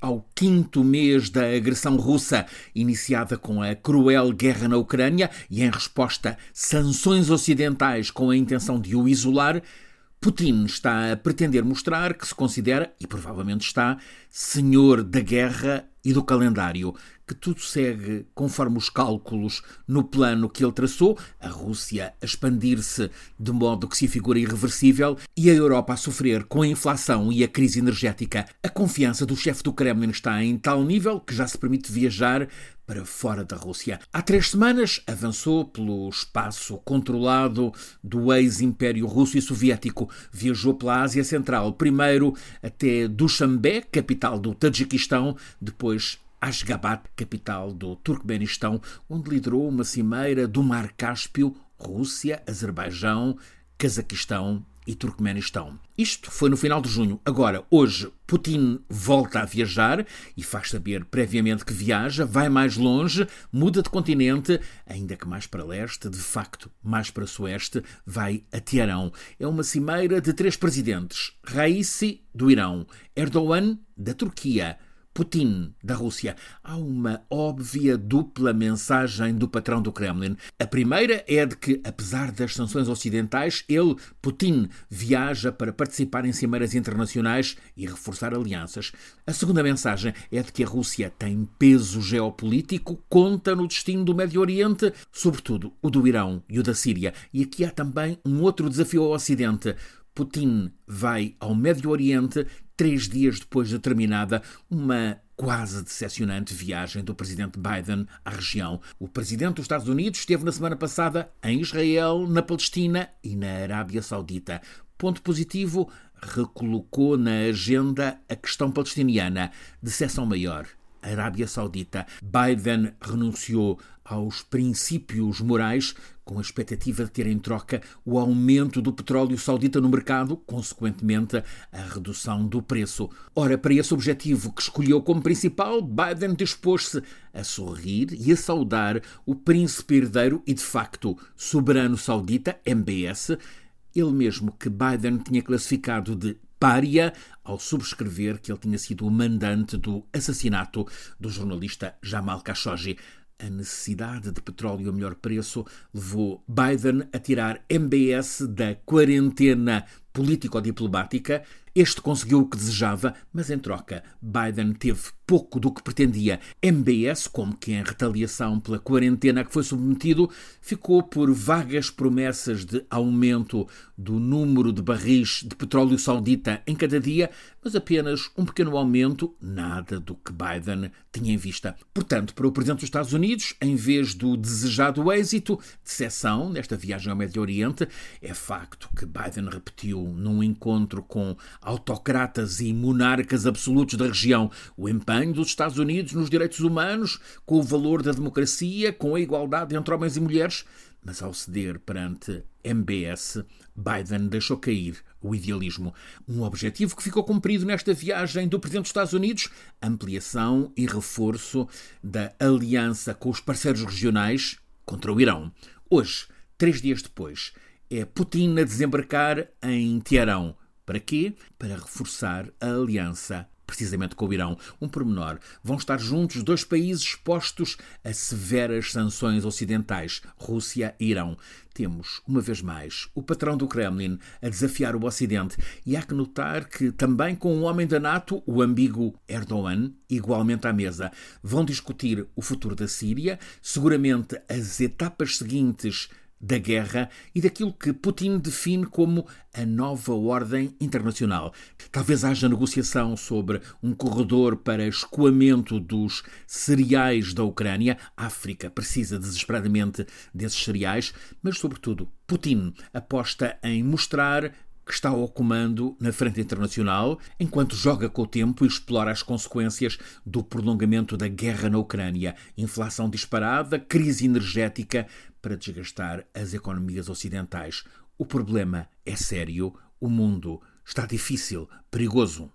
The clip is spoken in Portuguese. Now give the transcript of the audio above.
ao quinto mês da agressão russa, iniciada com a cruel guerra na Ucrânia e, em resposta, sanções ocidentais com a intenção de o isolar, Putin está a pretender mostrar que se considera, e provavelmente está, senhor da guerra e do calendário, que tudo segue conforme os cálculos no plano que ele traçou, a Rússia a expandir-se de modo que se figura irreversível e a Europa a sofrer com a inflação e a crise energética. A confiança do chefe do Kremlin está em tal nível que já se permite viajar para fora da Rússia. Há três semanas avançou pelo espaço controlado do ex-império russo e soviético. Viajou pela Ásia Central, primeiro até Dushanbe, capital do Tajiquistão, depois Ashgabat, capital do Turcomenistão, onde liderou uma cimeira do Mar Cáspio, Rússia, Azerbaijão, Cazaquistão e Turcomenistão. Isto foi no final de junho. Agora, hoje, Putin volta a viajar e faz saber previamente que viaja, vai mais longe, muda de continente, ainda que mais para leste, de facto, mais para sueste, vai a Teherão. É uma cimeira de três presidentes: Raisi, do Irão, Erdogan, da Turquia Putin, da Rússia. Há uma óbvia dupla mensagem do patrão do Kremlin. A primeira é de que, apesar das sanções ocidentais, ele, Putin, viaja para participar em cimeiras internacionais e reforçar alianças. A segunda mensagem é de que a Rússia tem peso geopolítico, conta no destino do Médio Oriente, sobretudo o do Irão e o da Síria. E aqui há também um outro desafio ao Ocidente. Putin vai ao Médio Oriente três dias depois de terminada uma quase decepcionante viagem do presidente Biden à região. O presidente dos Estados Unidos esteve na semana passada em Israel, na Palestina e na Arábia Saudita. Ponto positivo, recolocou na agenda a questão palestiniana, decepção maior. Arábia Saudita. Biden renunciou aos princípios morais com a expectativa de ter em troca o aumento do petróleo saudita no mercado, consequentemente a redução do preço. Ora, para esse objetivo que escolheu como principal, Biden dispôs-se a sorrir e a saudar o príncipe herdeiro e, de facto, soberano saudita, MBS, ele mesmo que Biden tinha classificado de pária ao subscrever que ele tinha sido o mandante do assassinato do jornalista Jamal Khashoggi. A necessidade de petróleo a melhor preço levou Biden a tirar MBS da quarentena político-diplomática. Este conseguiu o que desejava, mas em troca, Biden teve pouco do que pretendia. MBS, como que em retaliação pela quarentena a que foi submetido, ficou por vagas promessas de aumento do número de barris de petróleo saudita em cada dia, mas apenas um pequeno aumento, nada do que Biden tinha em vista. Portanto, para o Presidente dos Estados Unidos, em vez do desejado êxito, decepção nesta viagem ao Médio Oriente, é facto que Biden repetiu num encontro com autocratas e monarcas absolutos da região o empenho dos Estados Unidos nos direitos humanos, com o valor da democracia, com a igualdade entre homens e mulheres, mas ao ceder perante MBS, Biden deixou cair o idealismo. Um objetivo que ficou cumprido nesta viagem do Presidente dos Estados Unidos: ampliação e reforço da aliança com os parceiros regionais contra o Irão. Hoje, três dias depois, é Putin a desembarcar em Teherão. Para quê? Para reforçar a aliança precisamente com o Irão. Um pormenor: vão estar juntos dois países expostos a severas sanções ocidentais, Rússia e Irão. Temos, uma vez mais, o patrão do Kremlin a desafiar o Ocidente. E há que notar que, também com o homem da NATO, o ambíguo Erdogan, igualmente à mesa, vão discutir o futuro da Síria, seguramente as etapas seguintes da guerra e daquilo que Putin define como a nova ordem internacional. Talvez haja negociação sobre um corredor para escoamento dos cereais da Ucrânia. A África precisa desesperadamente desses cereais, mas, sobretudo, Putin aposta em mostrar que está ao comando na frente internacional, enquanto joga com o tempo e explora as consequências do prolongamento da guerra na Ucrânia, inflação disparada, crise energética, para desgastar as economias ocidentais. O problema é sério, o mundo está difícil, perigoso.